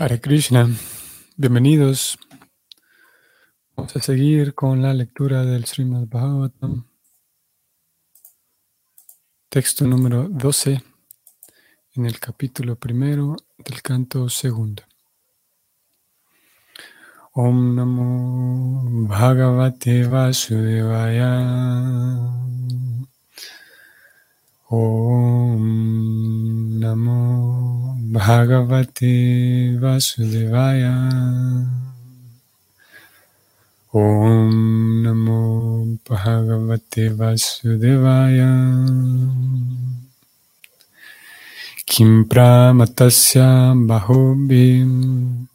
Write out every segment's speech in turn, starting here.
Hare Krishna, bienvenidos. Vamos a seguir con la lectura del Srimad Bhagavatam, texto número 12, en el capítulo primero del canto segundo. Om Namo Bhagavate Vasudevaya. Om Namo Bhagavate Vasudevaya. Om Namo Bhagavate Vasudevaya. Kim Pramatasya Bahubim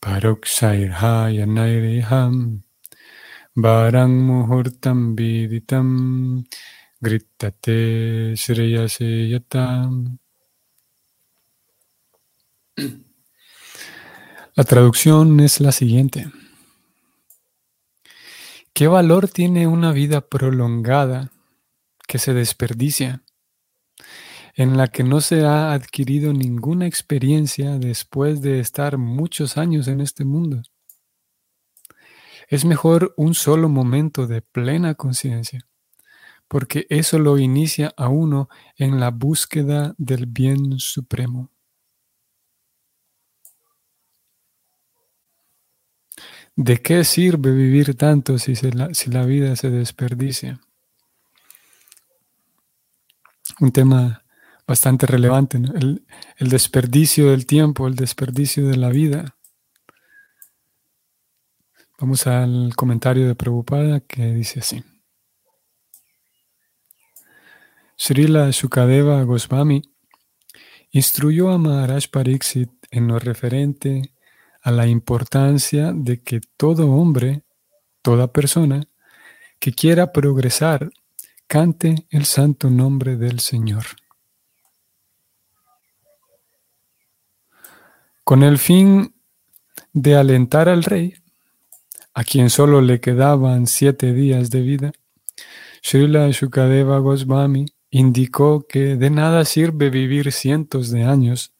Paroksairhaya Nairiham Barang Muhurtam Viditam Gritate Shreyase Yatam La traducción es la siguiente. ¿Qué valor tiene una vida prolongada que se desperdicia, en la que no se ha adquirido ninguna experiencia después de estar muchos años en este mundo? Es mejor un solo momento de plena conciencia, porque eso lo inicia a uno en la búsqueda del bien supremo. ¿De qué sirve vivir tanto si, la, si la vida se desperdicia? Un tema bastante relevante, el, el, desperdicio del tiempo, el desperdicio de la vida. Vamos al comentario de Prabhupada que dice así. Srila Sukadeva Goswami instruyó a Maharaj Pariksit en lo referente a la importancia de que todo hombre, toda persona que quiera progresar, cante el santo nombre del Señor. Con el fin de alentar al rey, a quien solo le quedaban siete días de vida, Srila Shukadeva Goswami indicó que de nada sirve vivir cientos de años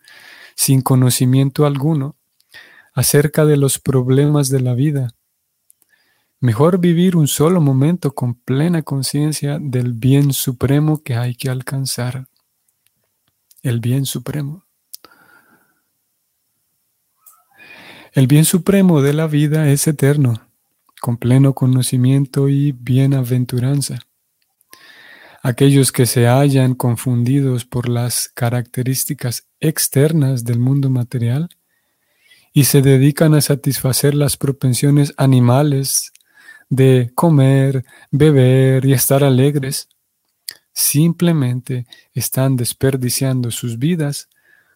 sin conocimiento alguno acerca de los problemas de la vida. Mejor vivir un solo momento con plena conciencia del bien supremo que hay que alcanzar. El bien supremo. El bien supremo de la vida es eterno, con pleno conocimiento y bienaventuranza. Aquellos que se hallan confundidos por las características externas del mundo material y se dedican a satisfacer las propensiones animales de comer, beber y estar alegres, simplemente están desperdiciando sus vidas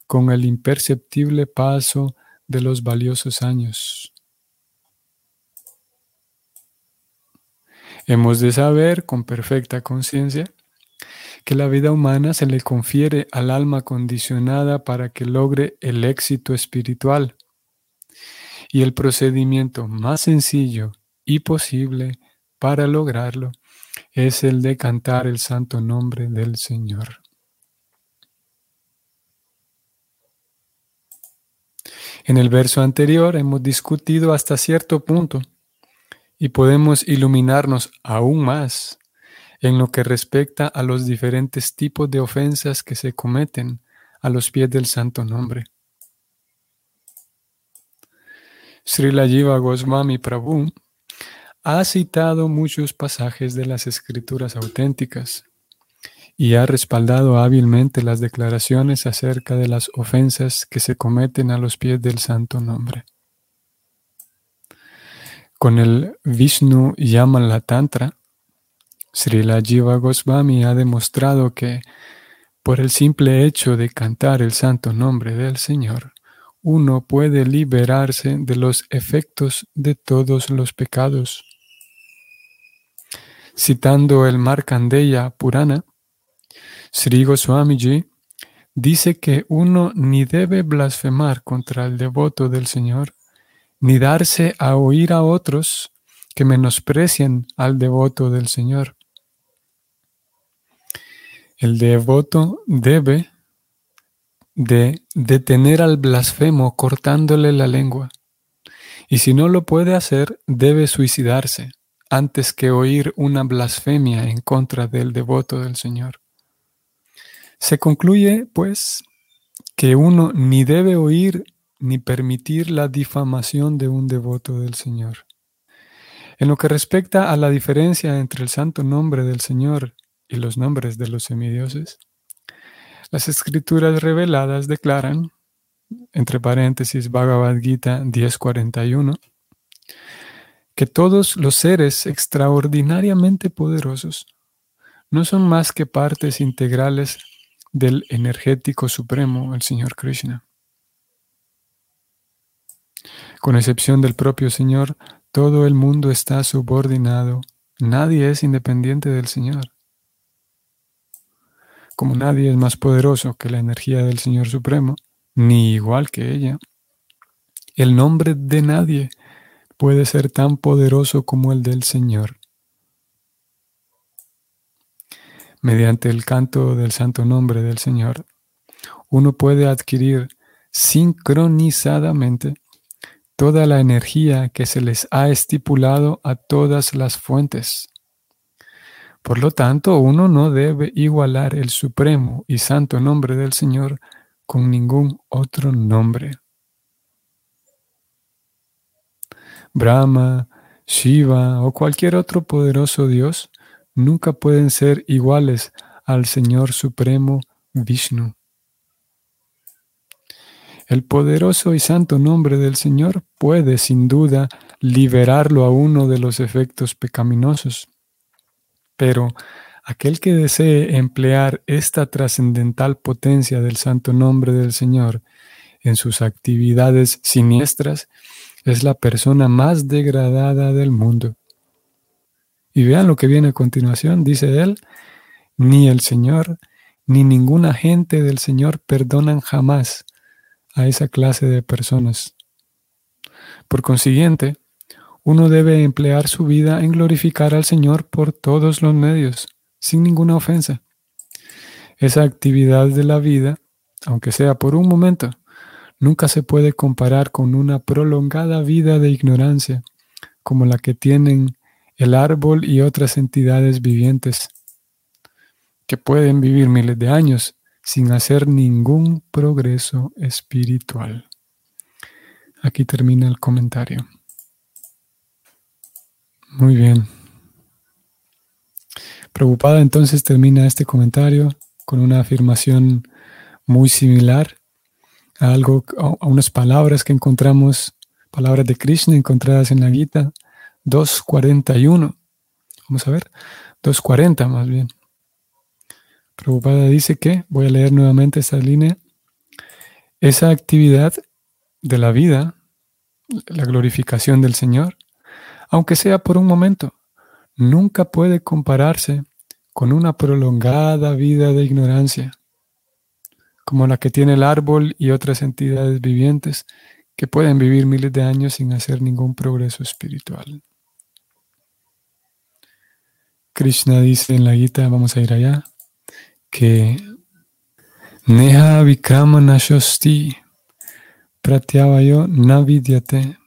con el imperceptible paso de los valiosos años. Hemos de saber con perfecta conciencia que la vida humana se le confiere al alma condicionada para que logre el éxito espiritual y el procedimiento más sencillo y posible para lograrlo es el de cantar el santo nombre del Señor. En el verso anterior hemos discutido hasta cierto punto y podemos iluminarnos aún más en lo que respecta a los diferentes tipos de ofensas que se cometen a los pies del santo nombre. Srila Jiva Goswami Prabhu ha citado muchos pasajes de las escrituras auténticas y ha respaldado hábilmente las declaraciones acerca de las ofensas que se cometen a los pies del santo nombre. Con el Vishnu Yamala Tantra, Srila Jiva Goswami ha demostrado que, por el simple hecho de cantar el santo nombre del Señor, uno puede liberarse de los efectos de todos los pecados. Citando el Markandeya Purana, Sri Goswamiji dice que uno ni debe blasfemar contra el devoto del Señor, ni darse a oír a otros que menosprecian al devoto del Señor. El devoto debe de detener al blasfemo cortándole la lengua. Y si no lo puede hacer, debe suicidarse antes que oír una blasfemia en contra del devoto del Señor. Se concluye, pues, que uno ni debe oír ni permitir la difamación de un devoto del Señor. En lo que respecta a la diferencia entre el santo nombre del Señor y los nombres de los semidioses, las escrituras reveladas declaran, entre paréntesis Bhagavad Gita 1041, que todos los seres extraordinariamente poderosos no son más que partes integrales del energético supremo, el Señor Krishna. Con excepción del propio Señor, todo el mundo está subordinado. Nadie es independiente del Señor. Como nadie es más poderoso que la energía del Señor Supremo, ni igual que ella, el nombre de nadie puede ser tan poderoso como el del Señor. Mediante el canto del santo nombre del Señor, uno puede adquirir sincronizadamente toda la energía que se les ha estipulado a todas las fuentes. Por lo tanto, uno no debe igualar el supremo y santo nombre del Señor con ningún otro nombre. Brahma, Shiva o cualquier otro poderoso Dios nunca pueden ser iguales al Señor Supremo Vishnu. El poderoso y santo nombre del Señor puede sin duda liberarlo a uno de los efectos pecaminosos. Pero aquel que desee emplear esta trascendental potencia del santo nombre del Señor en sus actividades siniestras es la persona más degradada del mundo. Y vean lo que viene a continuación, dice él, ni el Señor ni ninguna gente del Señor perdonan jamás a esa clase de personas. Por consiguiente, uno debe emplear su vida en glorificar al Señor por todos los medios, sin ninguna ofensa. Esa actividad de la vida, aunque sea por un momento, nunca se puede comparar con una prolongada vida de ignorancia, como la que tienen el árbol y otras entidades vivientes, que pueden vivir miles de años sin hacer ningún progreso espiritual. Aquí termina el comentario. Muy bien. Preocupada entonces termina este comentario con una afirmación muy similar a algo, a unas palabras que encontramos, palabras de Krishna encontradas en la Gita 241. Vamos a ver, 240 más bien. Prabhupada dice que, voy a leer nuevamente esta línea, esa actividad de la vida, la glorificación del Señor, aunque sea por un momento, nunca puede compararse con una prolongada vida de ignorancia, como la que tiene el árbol y otras entidades vivientes que pueden vivir miles de años sin hacer ningún progreso espiritual. Krishna dice en la Gita, vamos a ir allá, que Neha Vikrama Nashosti Pratyavayo Navidyate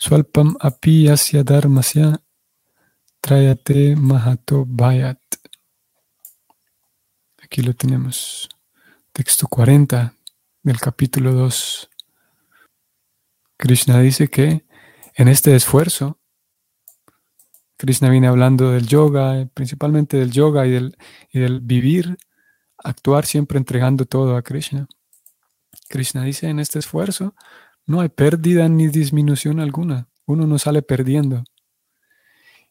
Swalpam api yasya dharmasya trayate mahato bayat. Aquí lo tenemos. Texto 40 del capítulo 2. Krishna dice que en este esfuerzo Krishna viene hablando del yoga, principalmente del yoga y del, y del vivir, actuar siempre entregando todo a Krishna. Krishna dice, en este esfuerzo no hay pérdida ni disminución alguna, uno no sale perdiendo.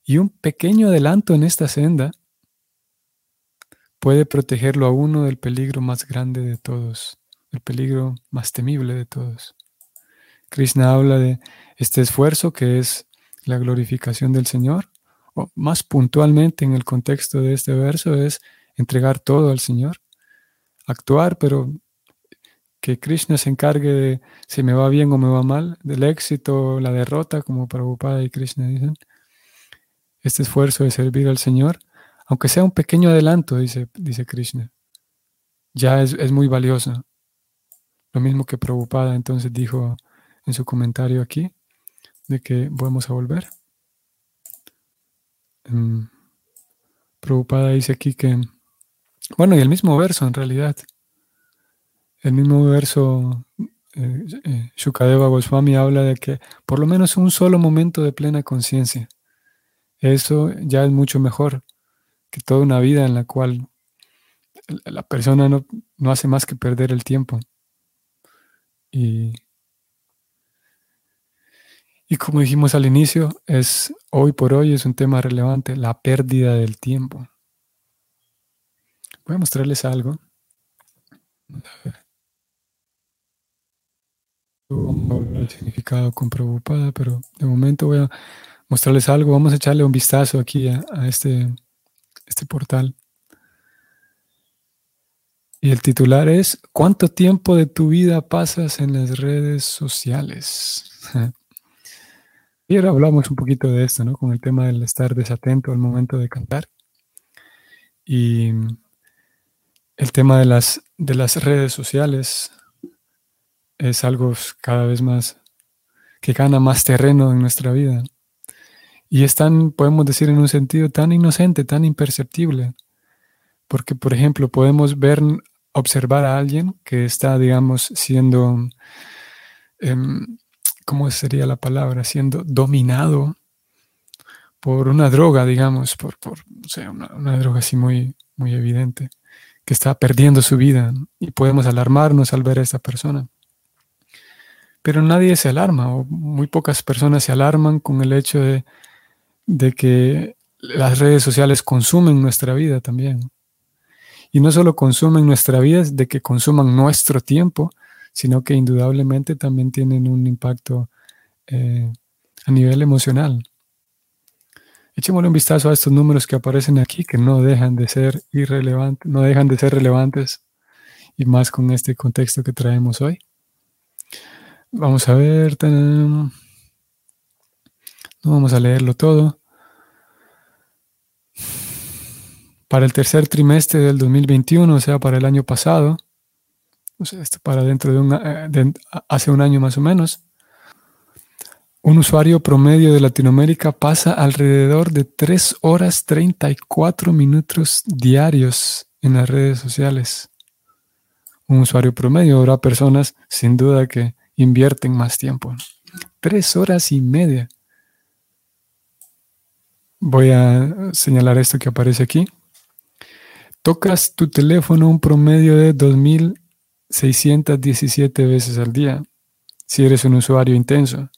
Y un pequeño adelanto en esta senda puede protegerlo a uno del peligro más grande de todos, el peligro más temible de todos. Krishna habla de este esfuerzo que es la glorificación del Señor más puntualmente en el contexto de este verso, es entregar todo al Señor, actuar, pero que Krishna se encargue de si me va bien o me va mal, del éxito, la derrota, como Prabhupada y Krishna dicen. Este esfuerzo de servir al Señor, aunque sea un pequeño adelanto, dice, dice Krishna, ya es, muy valiosa. Lo mismo que Prabhupada entonces dijo en su comentario aquí, de que vamos a volver. Um, Prabhupada dice aquí que, bueno, y el mismo verso en realidad, el mismo verso, eh, eh, Shukadeva Goswami habla de que por lo menos un solo momento de plena conciencia, eso ya es mucho mejor que toda una vida en la cual la persona no, hace más que perder el tiempo. Y, y como dijimos al inicio, es hoy por hoy es un tema relevante, la pérdida del tiempo. Voy a mostrarles algo. El significado con preocupada, pero de momento voy a mostrarles algo. Vamos a echarle un vistazo aquí a, este, este portal. Y el titular es, ¿cuánto tiempo de tu vida pasas en las redes sociales? y ahora hablamos un poquito de esto, ¿no? Con el tema del estar desatento al momento de cantar. Y el tema de las, de las redes sociales es algo cada vez más que gana más terreno en nuestra vida. Y es tan, podemos decir en un sentido, tan inocente, tan imperceptible. Porque, por ejemplo, podemos ver, observar a alguien que está, digamos, siendo, em, ¿cómo sería la palabra? Siendo dominado por una droga, digamos, por, por una, una, droga así muy, muy evidente, que está perdiendo su vida. Y podemos alarmarnos al ver a esta persona. Pero nadie se alarma, o muy pocas personas se alarman con el hecho de de que las redes sociales consumen nuestra vida también. Y no solo consumen nuestra vida, de que consuman nuestro tiempo, sino que indudablemente también tienen un impacto eh, a nivel emocional. Echémosle un vistazo a estos números que aparecen aquí, que no dejan de ser irrelevantes, no dejan de ser relevantes, y más con este contexto que traemos hoy. Vamos a ver. No vamos a leerlo todo. para el tercer trimestre del 2021, o sea, para el año pasado, o sea, esto para dentro de, un, eh, hace un año más o menos, un usuario promedio de Latinoamérica pasa alrededor de 3 horas 34 minutos diarios en las redes sociales. Un usuario promedio, habrá personas sin duda que invierten más tiempo. Tres horas y media. Voy a señalar esto que aparece aquí. Tocas tu teléfono un promedio de 2.617 veces al día, si eres un usuario intenso.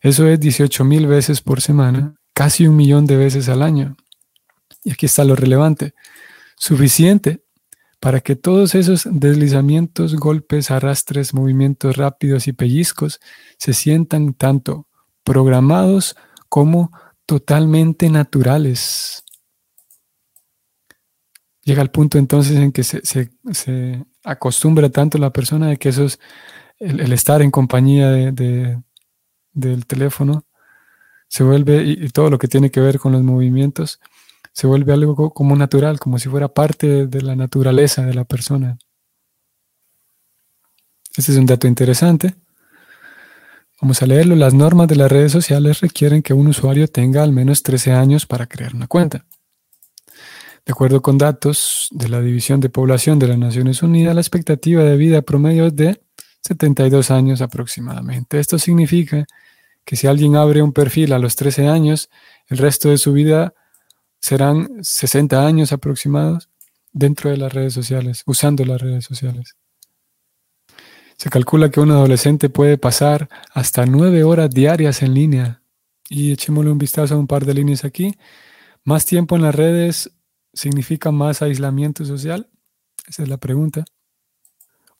Eso es 18.000 veces por semana, casi un millón de veces al año. Y aquí está lo relevante. Suficiente para que todos esos deslizamientos, golpes, arrastres, movimientos rápidos y pellizcos se sientan tanto programados como totalmente naturales. Llega el punto entonces en que se, acostumbra tanto la persona de que eso es el, estar en compañía de, del teléfono, se vuelve, y, todo lo que tiene que ver con los movimientos, se vuelve algo como natural, como si fuera parte de la naturaleza de la persona. Este es un dato interesante. Vamos a leerlo. Las normas de las redes sociales requieren que un usuario tenga al menos 13 años para crear una cuenta. De acuerdo con datos de la División de Población de las Naciones Unidas, la expectativa de vida promedio es de 72 años aproximadamente. Esto significa que si alguien abre un perfil a los 13 años, el resto de su vida serán 60 años aproximados dentro de las redes sociales, usando las redes sociales. Se calcula que un adolescente puede pasar hasta 9 horas diarias en línea. Y echémosle un vistazo a un par de líneas aquí. Más tiempo en las redes significa más aislamiento social? Esa es la pregunta.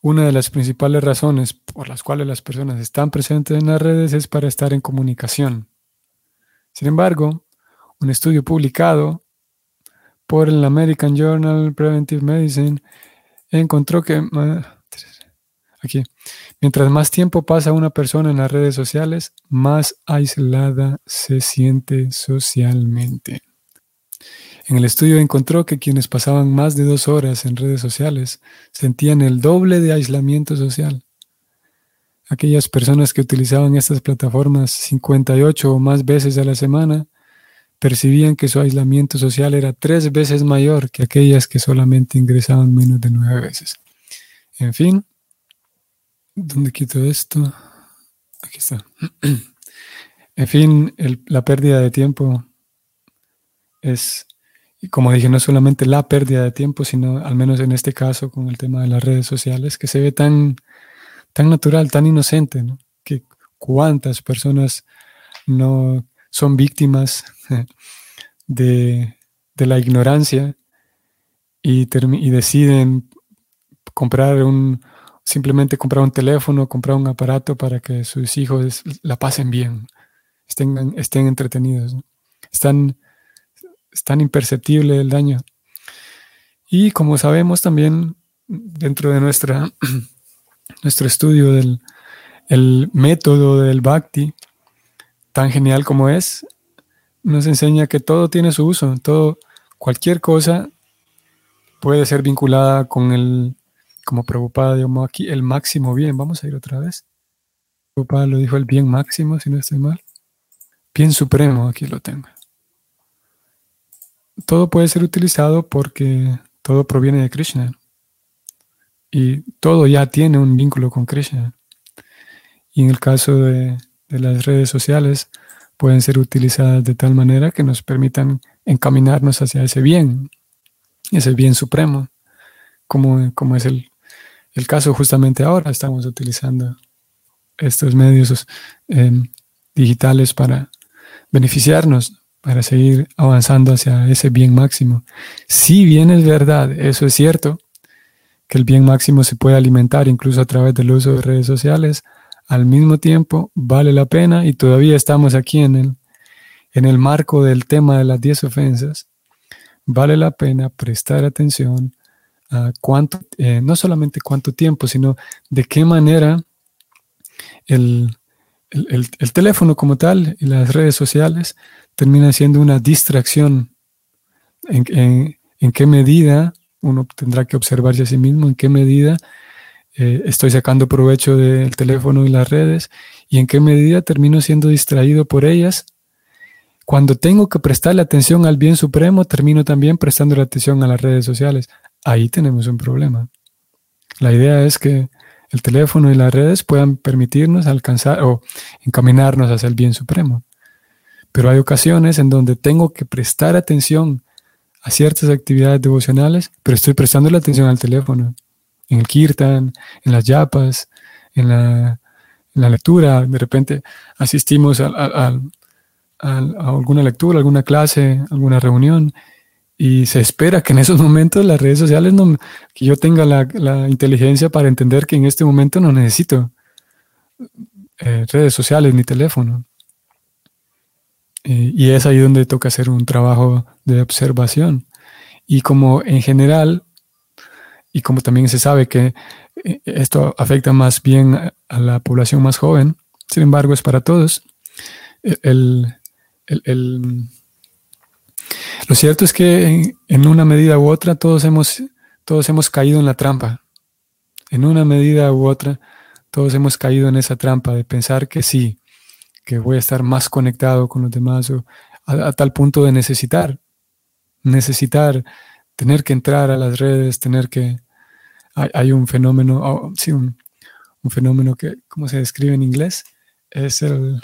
Una de las principales razones por las cuales las personas están presentes en las redes es para estar en comunicación. Sin embargo, un estudio publicado por el American Journal Preventive Medicine encontró que mientras más tiempo pasa una persona en las redes sociales, más aislada se siente socialmente. En el estudio encontró que quienes pasaban más de dos horas en redes sociales sentían el doble de aislamiento social. Aquellas personas que utilizaban estas plataformas 58 o más veces a la semana percibían que su aislamiento social era tres veces mayor que aquellas que solamente ingresaban menos de nueve veces. En fin, ¿dónde quito esto? Aquí está. En fin, la pérdida de tiempo es, como dije, no solamente la pérdida de tiempo, sino al menos en este caso con el tema de las redes sociales, que se ve tan, tan natural, tan inocente, ¿no? que cuántas personas no son víctimas de, la ignorancia y, y deciden comprar un, simplemente comprar un teléfono, comprar un aparato para que sus hijos la pasen bien estén, estén entretenidos. Es, tan, imperceptible el daño. Y como sabemos también dentro de nuestra, nuestro estudio del el método del bhakti, tan genial como es, nos enseña que todo tiene su uso, todo, cualquier cosa puede ser vinculada con el, como preocupada digamos aquí, el máximo bien. Vamos a ir otra vez. Prabhupada lo dijo el bien máximo, si no estoy mal. Bien supremo, aquí lo tengo. Todo puede ser utilizado porque todo proviene de Krishna. Y todo ya tiene un vínculo con Krishna. Y en el caso de, las redes sociales, pueden ser utilizadas de tal manera que nos permitan encaminarnos hacia ese bien, ese bien supremo, como, como es el, caso justamente ahora. Estamos utilizando estos medios eh, digitales para beneficiarnos para seguir avanzando hacia ese bien máximo. Si bien es verdad, eso es cierto, que el bien máximo se puede alimentar incluso a través del uso de redes sociales, al mismo tiempo vale la pena y todavía estamos aquí en el, en el marco del tema de las 10 ofensas, vale la pena prestar atención a cuánto, eh, no solamente cuánto tiempo, sino de qué manera el, el, teléfono como tal y las redes sociales terminan siendo una distracción. En, qué medida uno tendrá que observarse a sí mismo, en qué medida eh, estoy sacando provecho del teléfono y las redes y en qué medida termino siendo distraído por ellas. Cuando tengo que prestarle atención al bien supremo, termino también prestando atención a las redes sociales. Ahí tenemos un problema. La idea es que el teléfono y las redes puedan permitirnos alcanzar o encaminarnos hacia el bien supremo. Pero hay ocasiones en donde tengo que prestar atención a ciertas actividades devocionales, pero estoy prestando la atención al teléfono, en el kirtan, en las yapas, en la, lectura. De repente asistimos a alguna lectura, alguna clase, alguna reunión y se espera que en esos momentos las redes sociales, no, que yo tenga la, inteligencia para entender que en este momento no necesito eh, redes sociales ni teléfono. y es ahí donde toca hacer un trabajo de observación. Y como en general, y como también se sabe que eh, esto afecta más bien a la población más joven, sin embargo es para todos, el, el lo cierto es que en, una medida u otra todos hemos, todos hemos caído en la trampa. En una medida u otra todos hemos caído en esa trampa de pensar que sí, que voy a estar más conectado con los demás a, tal punto de necesitar, necesitar, tener que entrar a las redes, tener que... Hay, un fenómeno, oh, sí, un, fenómeno que, ¿cómo se describe en inglés? Es el...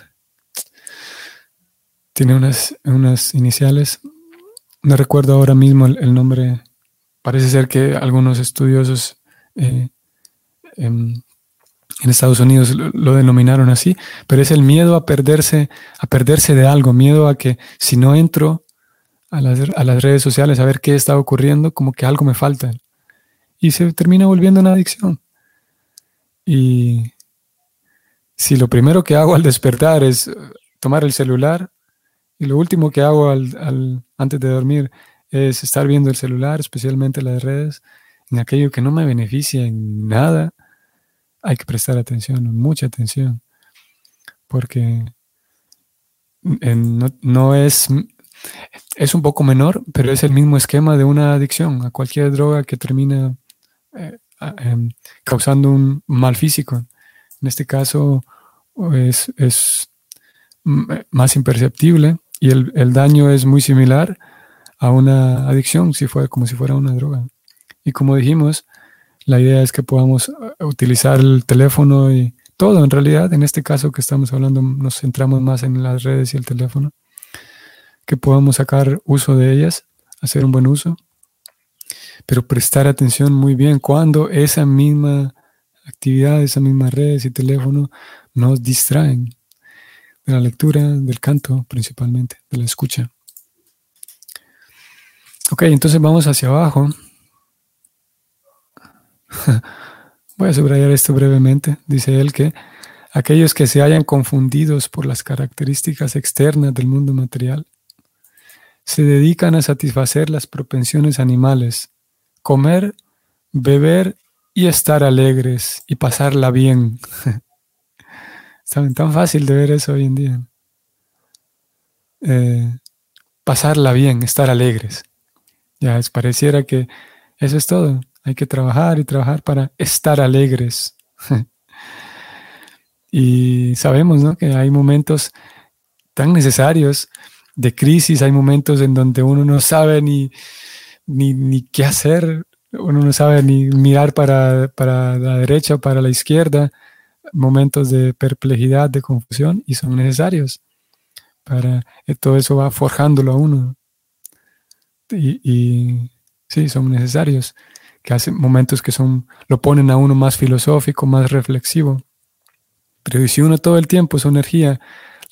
Tiene unas, unas iniciales, no recuerdo ahora mismo el, nombre. Parece ser que algunos estudiosos eh, em, en, Estados Unidos lo, denominaron así, pero es el miedo a perderse, a perderse de algo, miedo a que si no entro a las, a las redes sociales a ver qué está ocurriendo, como que algo me falta. Y se termina volviendo una adicción. Y si lo primero que hago al despertar es tomar el celular, y lo último que hago al, antes de dormir es estar viendo el celular, especialmente las redes, en aquello que no me beneficia en nada. Hay que prestar atención, mucha atención, porque no, es, Es un poco menor, pero es el mismo esquema de una adicción a cualquier droga que termina eh, em, causando un mal físico. En este caso es, es más imperceptible y el, el, daño es muy similar a una adicción, si fuera como si fuera una droga. Y como dijimos, la idea es que podamos eh, utilizar el teléfono y todo en realidad, en este caso que estamos hablando, nos centramos más en las redes y el teléfono, que podamos sacar uso de ellas, hacer un buen uso, pero prestar atención muy bien cuando esa misma actividad, esa misma redes y teléfono nos distraen de la lectura, del canto principalmente, de la escucha. Ok, entonces vamos hacia abajo. Voy a subrayar esto brevemente. Dice él que aquellos que se hayan confundidos por las características externas del mundo material se dedican a satisfacer las propensiones animales, comer, beber y estar alegres y pasarla bien. Es tan fácil de ver eso hoy en día. Eh, pasarla bien, estar alegres. Ya es, pareciera que eso es todo. Hay que trabajar y trabajar para estar alegres. y sabemos ¿no? que hay momentos tan necesarios de crisis, hay momentos en donde uno no sabe ni, ni, qué hacer, uno no sabe ni mirar para, para la derecha para la izquierda, momentos de perplejidad, de confusión, y son necesarios. Para, eh, todo eso va forjándolo a uno. Y, y sí, son necesarios que hace momentos que son, lo ponen a uno más filosófico, más reflexivo. Pero si uno todo el tiempo su energía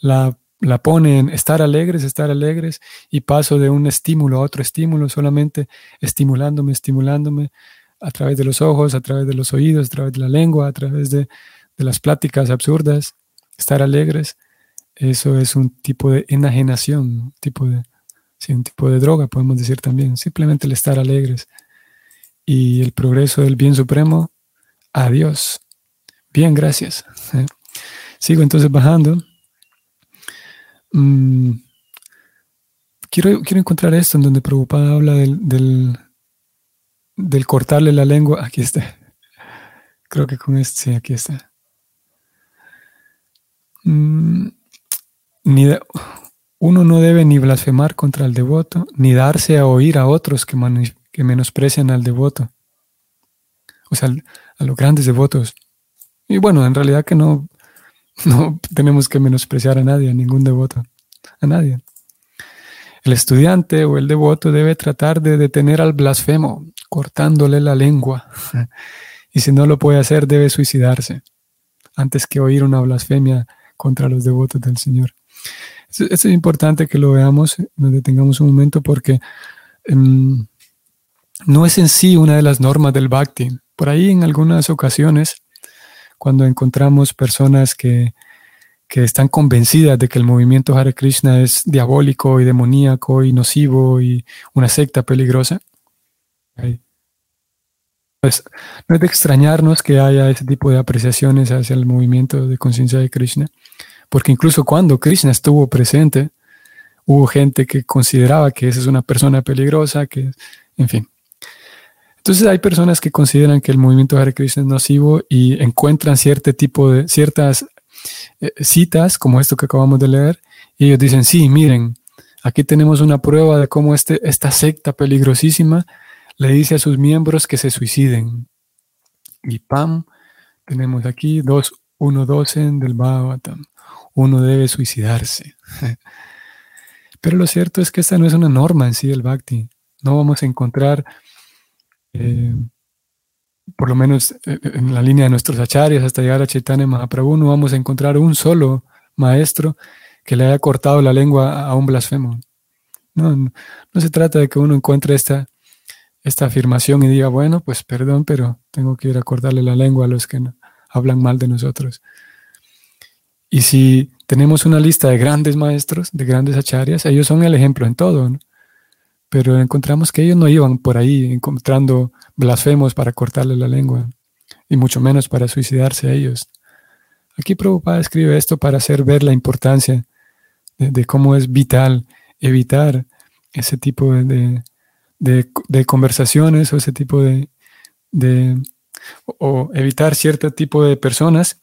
la, la pone en estar alegres, estar alegres, y paso de un estímulo a otro estímulo, solamente estimulándome, estimulándome a través de los ojos, a través de los oídos, a través de la lengua, a través de, de las pláticas absurdas, estar alegres, eso es un tipo de enajenación, un tipo de, sí, un tipo de droga, podemos decir también, simplemente el estar alegres y el progreso del bien supremo, adiós. Bien, gracias. Sigo entonces bajando. Mm, quiero, quiero encontrar esto en donde Prabhupada habla del, del, cortarle la lengua. Aquí está. Creo que con este, sí, aquí está. Mm, uno no debe ni blasfemar contra el devoto, ni darse a oír a otros que menosprecian al devoto, o sea, a los grandes devotos. Y bueno, en realidad que no, no tenemos que menospreciar a nadie, a ningún devoto, a nadie. El estudiante o el devoto debe tratar de detener al blasfemo, cortándole la lengua. Y si no lo puede hacer, debe suicidarse, antes que oír una blasfemia contra los devotos del Señor. Es, importante que lo veamos, nos detengamos un momento, porque em, no es en sí una de las normas del bhakti. Por ahí en algunas ocasiones, cuando encontramos personas que, están convencidas de que el movimiento Hare Krishna es diabólico y demoníaco y nocivo y una secta peligrosa, pues no es de extrañarnos que haya ese tipo de apreciaciones hacia el movimiento de conciencia de Krishna, porque incluso cuando Krishna estuvo presente, hubo gente que consideraba que esa es una persona peligrosa, que, en fin. Entonces hay personas que consideran que el movimiento Hare Krishna es nocivo y encuentran cierto tipo de ciertas eh, citas como esto que acabamos de leer y ellos dicen, sí, miren, aquí tenemos una prueba de cómo este, esta secta peligrosísima le dice a sus miembros que se suiciden. Y pam, tenemos aquí dos, uno docen del Bhagavatam. Uno debe suicidarse. Pero lo cierto es que esta no es una norma en sí del Bhakti. No vamos a encontrar eh, por lo menos eh, en la línea de nuestros acharyas hasta llegar a Chaitanya Mahaprabhu, no vamos a encontrar un solo maestro que le haya cortado la lengua a un blasfemo. No, no, se trata de que uno encuentre esta, esta afirmación y diga, bueno, pues perdón, pero tengo que ir a cortarle la lengua a los que hablan mal de nosotros. Y si tenemos una lista de grandes maestros, de grandes acharyas, ellos son el ejemplo en todo. ¿no? Pero encontramos que ellos no iban por ahí encontrando blasfemos para cortarle la lengua, y mucho menos para suicidarse a ellos. Aquí Prabhupada escribe esto para hacer ver la importancia de, cómo es vital evitar ese tipo de, conversaciones o ese tipo de, o evitar cierto tipo de personas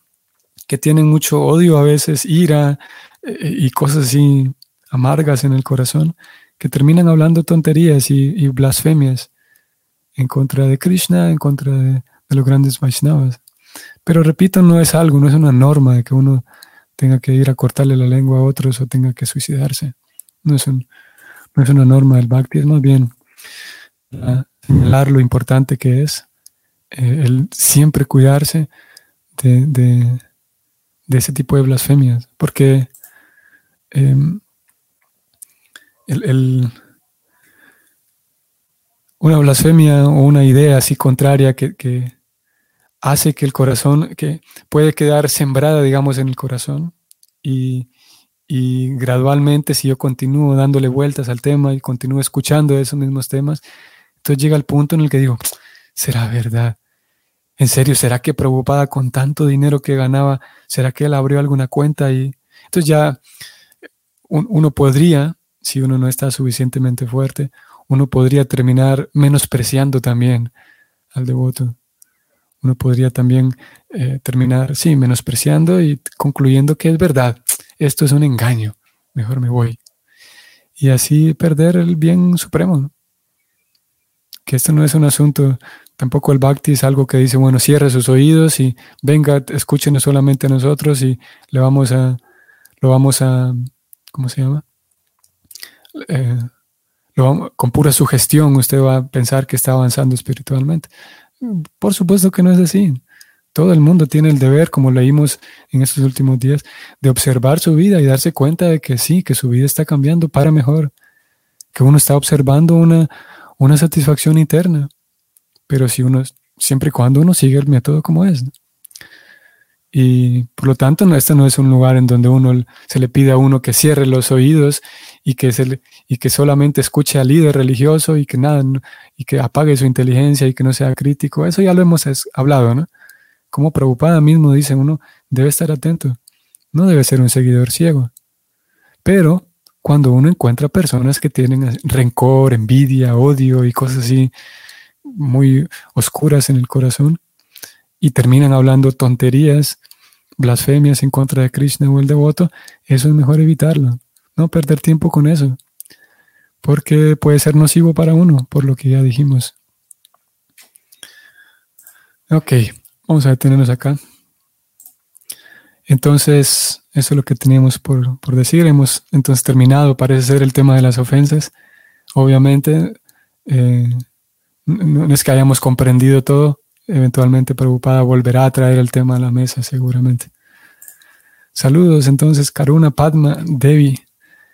que tienen mucho odio a veces, ira eh, y cosas así amargas en el corazón, que terminan hablando tonterías y, blasfemias en contra de Krishna, en contra de, los grandes Vaishnavas. Pero repito, no es algo, no es una norma de que uno tenga que ir a cortarle la lengua a otros o tenga que suicidarse. No es, no es una norma del bhakti, es más bien señalar lo importante que es eh, el siempre cuidarse de, ese tipo de blasfemias, porque em, una blasfemia o una idea así contraria que, hace que el corazón, que puede quedar sembrada, digamos, en el corazón y, y gradualmente si yo continúo dándole vueltas al tema y continúo escuchando esos mismos temas, entonces llega el punto en el que digo, ¿será verdad? ¿En serio? ¿Será que preocupada con tanto dinero que ganaba, será que él abrió alguna cuenta? Y entonces ya uno podría, si uno no está suficientemente fuerte, uno podría terminar menospreciando también al devoto. Uno podría también eh, terminar, sí, menospreciando y concluyendo que es verdad, esto es un engaño, mejor me voy. Y así perder el bien supremo. Que esto no es un asunto Tampoco el bhakti es algo que dice, bueno, cierre sus oídos y venga, escúchenos solamente a nosotros y le vamos a, lo vamos a, ¿cómo se llama? Eh, con pura sugestión usted va a pensar que está avanzando espiritualmente. Por supuesto que no es así. Todo el mundo tiene el deber, como leímos en estos últimos días, de observar su vida y darse cuenta de que sí, que su vida está cambiando para mejor, que uno está observando una, una satisfacción interna pero si uno, siempre y cuando uno sigue el método como es. Y por lo tanto, no, este no es un lugar en donde uno se le pide a uno que cierre los oídos y que, se y que solamente escuche al líder religioso y que nada, y que apague su inteligencia y que no sea crítico. Eso ya lo hemos hablado, ¿no? Como preocupada mismo dice uno, debe estar atento. No debe ser un seguidor ciego. Pero cuando uno encuentra personas que tienen rencor, envidia, odio y cosas así, muy oscuras en el corazón y terminan hablando tonterías, blasfemias en contra de Krishna o el devoto, eso es mejor evitarlo, no perder tiempo con eso, porque puede ser nocivo para uno, por lo que ya dijimos. Ok, vamos a detenernos acá. Entonces, eso es lo que teníamos por, por decir. Hemos entonces terminado, parece ser, el tema de las ofensas. Obviamente, eh, no es que hayamos comprendido todo, eventualmente preocupada volverá a traer el tema a la mesa seguramente. Saludos entonces, Karuna Padma Devi.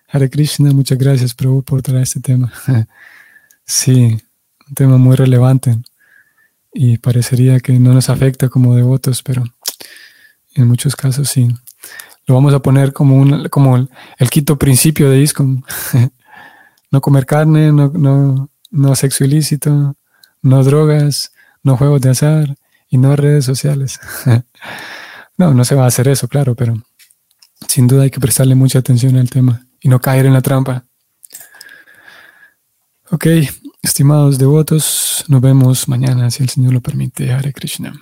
Hare Krishna, muchas gracias, Prabhu, por traer este tema. sí, un tema muy relevante y parecería que no nos afecta como devotos, pero en muchos casos sí. Lo vamos a poner como, un, como el, quinto principio de ISKCON. no comer carne, no, no, no sexo ilícito, no drogas, no juegos de azar y no redes sociales. no, no se va a hacer eso, claro, pero sin duda hay que prestarle mucha atención al tema y no caer en la trampa. Ok, estimados devotos, nos vemos mañana si el Señor lo permite. Hare Krishna.